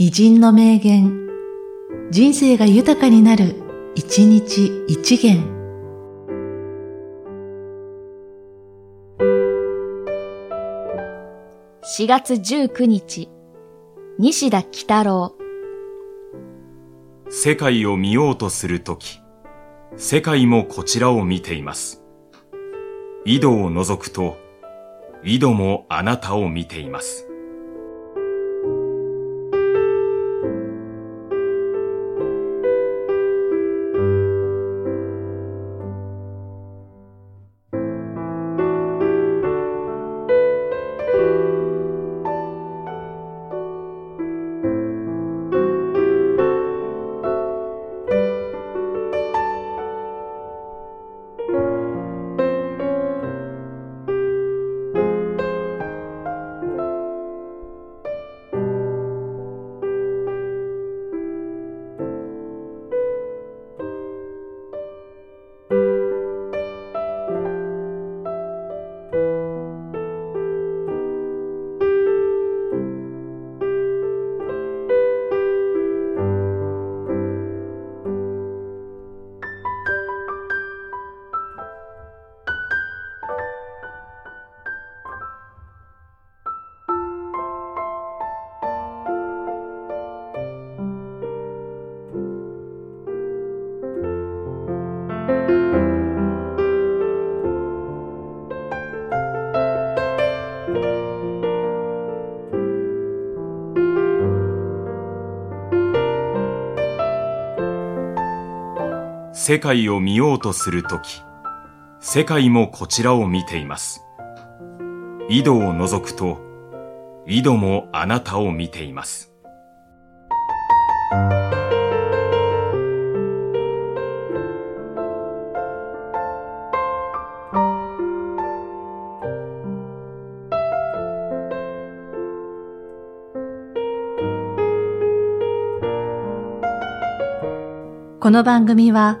偉人の名言、人生が豊かになる、一日一元。4月19日、西田喜太郎。世界を見ようとするとき、世界もこちらを見ています。井戸を覗くと、井戸もあなたを見ています。世界を見ようとするとき、世界もこちらを見ています。井戸を覗くと、井戸もあなたを見ています。この番組は、